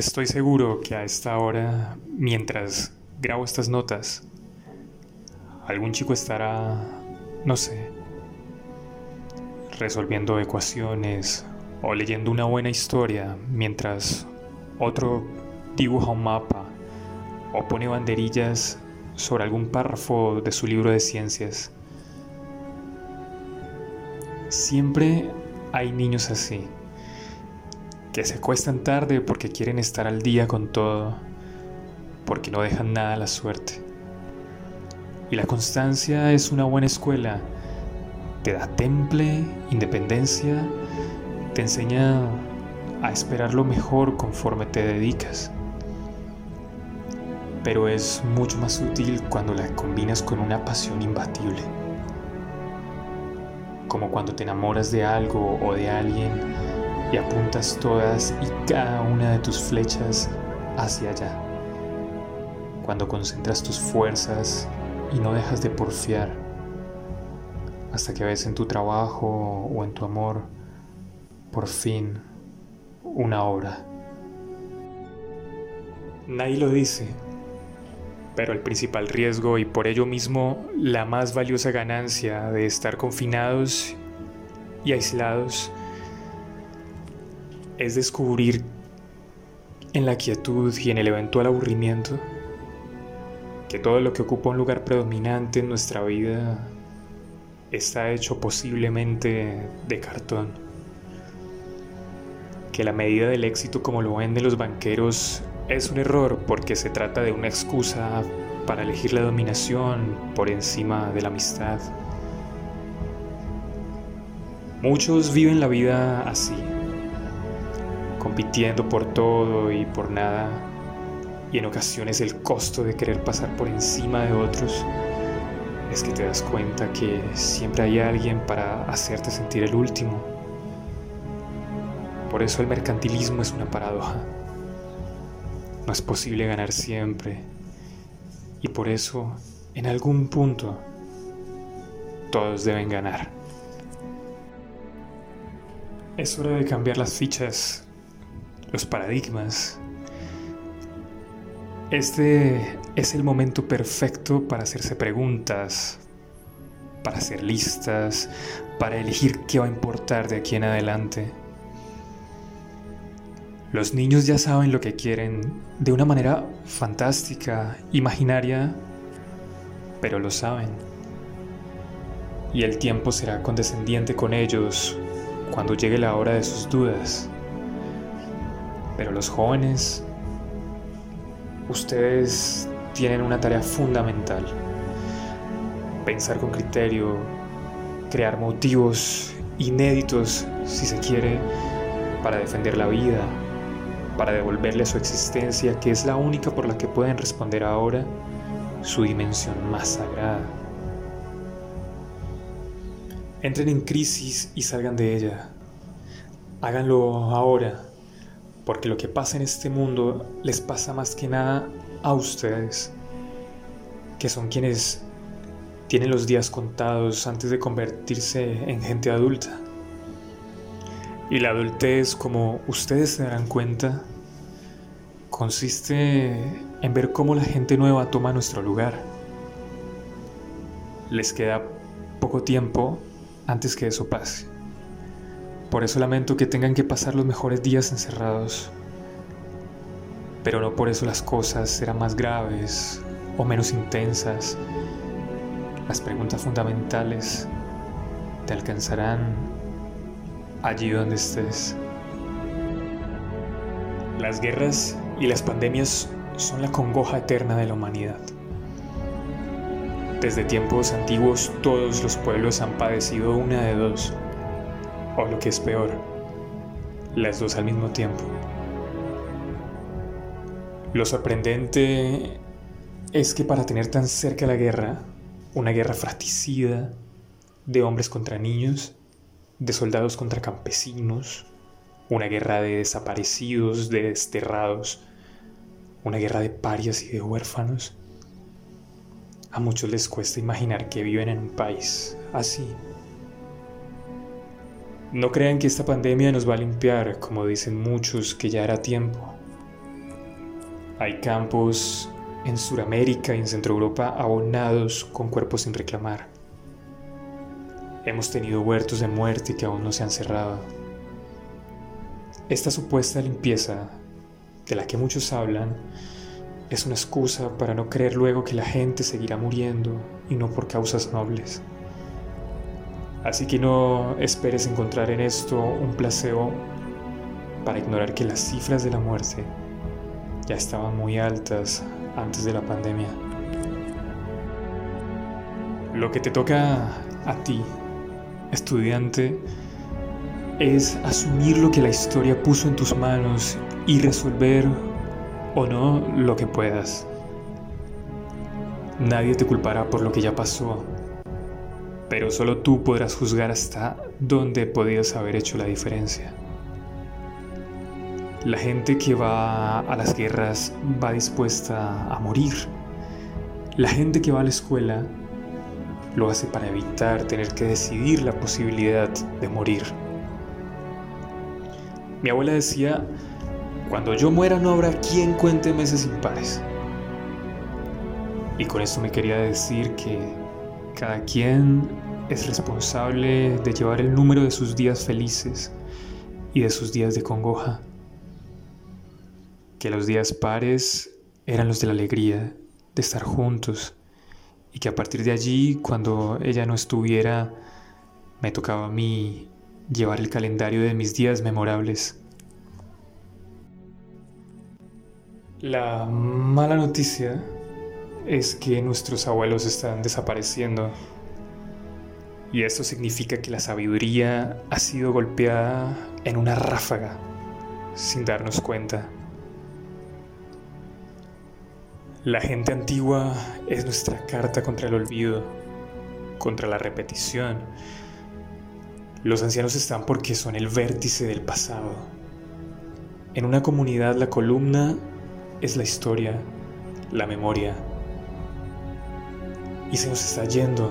Estoy seguro que a esta hora, mientras grabo estas notas, algún chico estará, no sé, resolviendo ecuaciones o leyendo una buena historia mientras otro dibuja un mapa o pone banderillas sobre algún párrafo de su libro de ciencias. Siempre hay niños así, se acuestan tarde porque quieren estar al día con todo, porque no dejan nada a la suerte. Y la constancia es una buena escuela, te da temple, independencia, te enseña a esperar lo mejor conforme te dedicas. Pero es mucho más útil cuando la combinas con una pasión imbatible. Como cuando te enamoras de algo o de alguien y apuntas todas y cada una de tus flechas hacia allá. Cuando concentras tus fuerzas y no dejas de porfiar hasta que ves en tu trabajo o en tu amor por fin una obra. Nadie lo dice, pero el principal riesgo y por ello mismo la más valiosa ganancia de estar confinados y aislados es descubrir en la quietud y en el eventual aburrimiento que todo lo que ocupa un lugar predominante en nuestra vida está hecho posiblemente de cartón. Que la medida del éxito como lo venden los banqueros es un error porque se trata de una excusa para elegir la dominación por encima de la amistad. Muchos viven la vida así, compitiendo por todo y por nada, y en ocasiones el costo de querer pasar por encima de otros es que te das cuenta que siempre hay alguien para hacerte sentir el último. Por eso el mercantilismo es una paradoja. No es posible ganar siempre. Y por eso, en algún punto, todos deben ganar. Es hora de cambiar las fichas, los paradigmas. Este es el momento perfecto para hacerse preguntas, para hacer listas, para elegir qué va a importar de aquí en adelante. Los niños ya saben lo que quieren de una manera fantástica, imaginaria, pero lo saben. Y el tiempo será condescendiente con ellos cuando llegue la hora de sus dudas. Pero los jóvenes, ustedes tienen una tarea fundamental. Pensar con criterio, crear motivos inéditos, si se quiere, para defender la vida, para devolverle su existencia, que es la única por la que pueden responder ahora, su dimensión más sagrada. Entren en crisis y salgan de ella. Háganlo ahora, porque lo que pasa en este mundo les pasa más que nada a ustedes, que son quienes tienen los días contados antes de convertirse en gente adulta. Y la adultez, como ustedes se darán cuenta, consiste en ver cómo la gente nueva toma nuestro lugar. Les queda poco tiempo antes que eso pase. Por eso lamento que tengan que pasar los mejores días encerrados pero no por eso las cosas serán más graves o menos intensas. Las preguntas fundamentales te alcanzarán allí donde estés. Las guerras y las pandemias son la congoja eterna de la humanidad. Desde tiempos antiguos todos los pueblos han padecido una de dos, o lo que es peor, las dos al mismo tiempo. Lo sorprendente es que para tener tan cerca la guerra, una guerra fratricida de hombres contra niños, de soldados contra campesinos, una guerra de desaparecidos, de desterrados, una guerra de parias y de huérfanos, a muchos les cuesta imaginar que viven en un país así. No crean que esta pandemia nos va a limpiar, como dicen muchos que ya era tiempo. Hay campos en Sudamérica y en Centro Europa abonados con cuerpos sin reclamar. Hemos tenido huertos de muerte que aún no se han cerrado. Esta supuesta limpieza, de la que muchos hablan, es una excusa para no creer luego que la gente seguirá muriendo y no por causas nobles. Así que no esperes encontrar en esto un placebo para ignorar que las cifras de la muerte ya estaban muy altas antes de la pandemia. Lo que te toca a ti, estudiante, es asumir lo que la historia puso en tus manos y resolver o no lo que puedas. Nadie te culpará por lo que ya pasó, pero solo tú podrás juzgar hasta dónde podías haber hecho la diferencia. La gente que va a las guerras va dispuesta a morir. La gente que va a la escuela lo hace para evitar tener que decidir la posibilidad de morir. Mi abuela decía, cuando yo muera no habrá quien cuente meses impares. Y con esto me quería decir que cada quien es responsable de llevar el número de sus días felices y de sus días de congoja que los días pares eran los de la alegría de estar juntos y que a partir de allí, cuando ella no estuviera, me tocaba a mí llevar el calendario de mis días memorables. La mala noticia es que nuestros abuelos están desapareciendo y esto significa que la sabiduría ha sido golpeada en una ráfaga sin darnos cuenta. La gente antigua es nuestra carta contra el olvido, contra la repetición. Los ancianos están porque son el vértice del pasado. En una comunidad la columna es la historia, la memoria. Y se nos está yendo.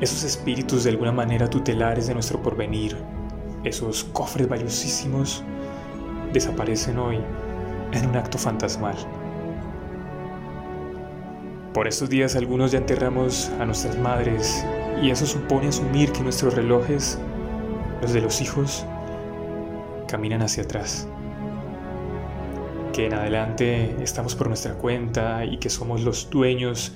Esos espíritus de alguna manera tutelares de nuestro porvenir, esos cofres valiosísimos, desaparecen hoy en un acto fantasmal. Por estos días algunos ya enterramos a nuestras madres y eso supone asumir que nuestros relojes, los de los hijos, caminan hacia atrás. Que en adelante estamos por nuestra cuenta y que somos los dueños,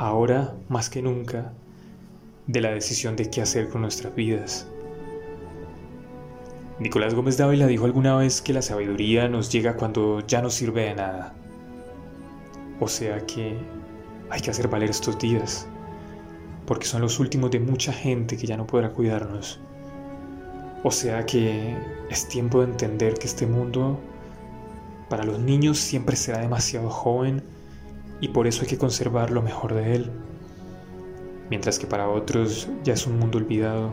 ahora más que nunca, de la decisión de qué hacer con nuestras vidas. Nicolás Gómez Dávila dijo alguna vez que la sabiduría nos llega cuando ya no sirve de nada. O sea que hay que hacer valer estos días, porque son los últimos de mucha gente que ya no podrá cuidarnos. O sea que es tiempo de entender que este mundo para los niños siempre será demasiado joven y por eso hay que conservar lo mejor de él, mientras que para otros ya es un mundo olvidado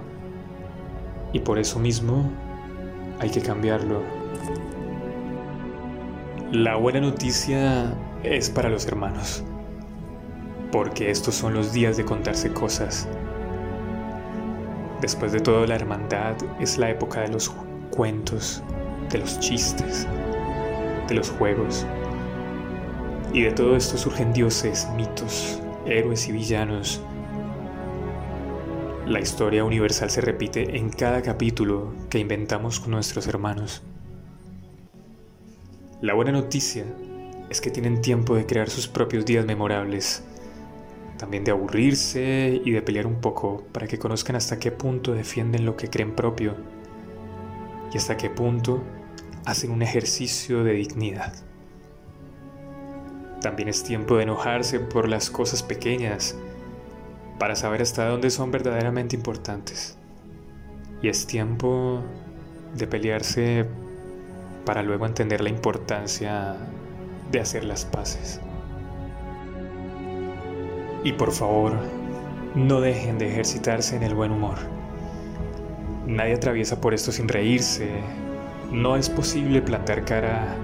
y por eso mismo hay que cambiarlo. La buena noticia es para los hermanos, porque estos son los días de contarse cosas. Después de todo, la hermandad es la época de los cuentos, de los chistes, de los juegos. Y de todo esto surgen dioses, mitos, héroes y villanos. La historia universal se repite en cada capítulo que inventamos con nuestros hermanos. La buena noticia es que tienen tiempo de crear sus propios días memorables, también de aburrirse y de pelear un poco para que conozcan hasta qué punto defienden lo que creen propio y hasta qué punto hacen un ejercicio de dignidad. También es tiempo de enojarse por las cosas pequeñas para saber hasta dónde son verdaderamente importantes. Y es tiempo de pelearse para luego entender la importancia de hacer las paces. Y por favor, no dejen de ejercitarse en el buen humor. Nadie atraviesa por esto sin reírse. No es posible plantar cara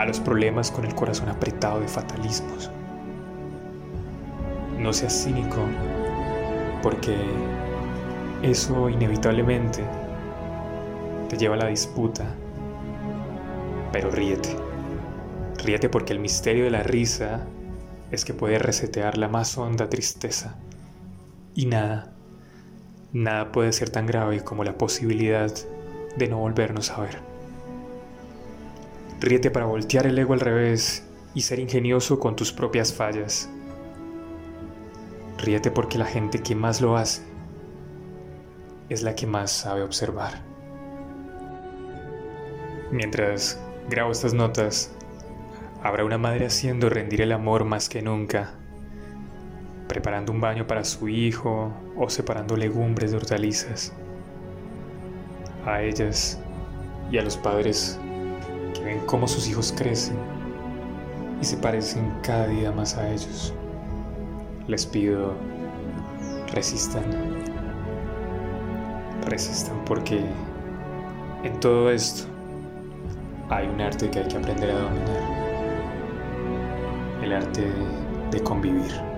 a los problemas con el corazón apretado de fatalismos. No seas cínico, porque eso inevitablemente te lleva a la disputa, pero ríete. Ríete porque el misterio de la risa es que puede resetear la más honda tristeza. Y nada, nada puede ser tan grave como la posibilidad de no volvernos a ver. Ríete para voltear el ego al revés y ser ingenioso con tus propias fallas. Ríete porque la gente que más lo hace es la que más sabe observar. Mientras grabo estas notas, habrá una madre haciendo rendir el amor más que nunca, preparando un baño para su hijo o separando legumbres de hortalizas. A ellas y a los padres ven cómo sus hijos crecen y se parecen cada día más a ellos. Les pido, resistan. Resistan porque en todo esto hay un arte que hay que aprender a dominar. El arte de convivir.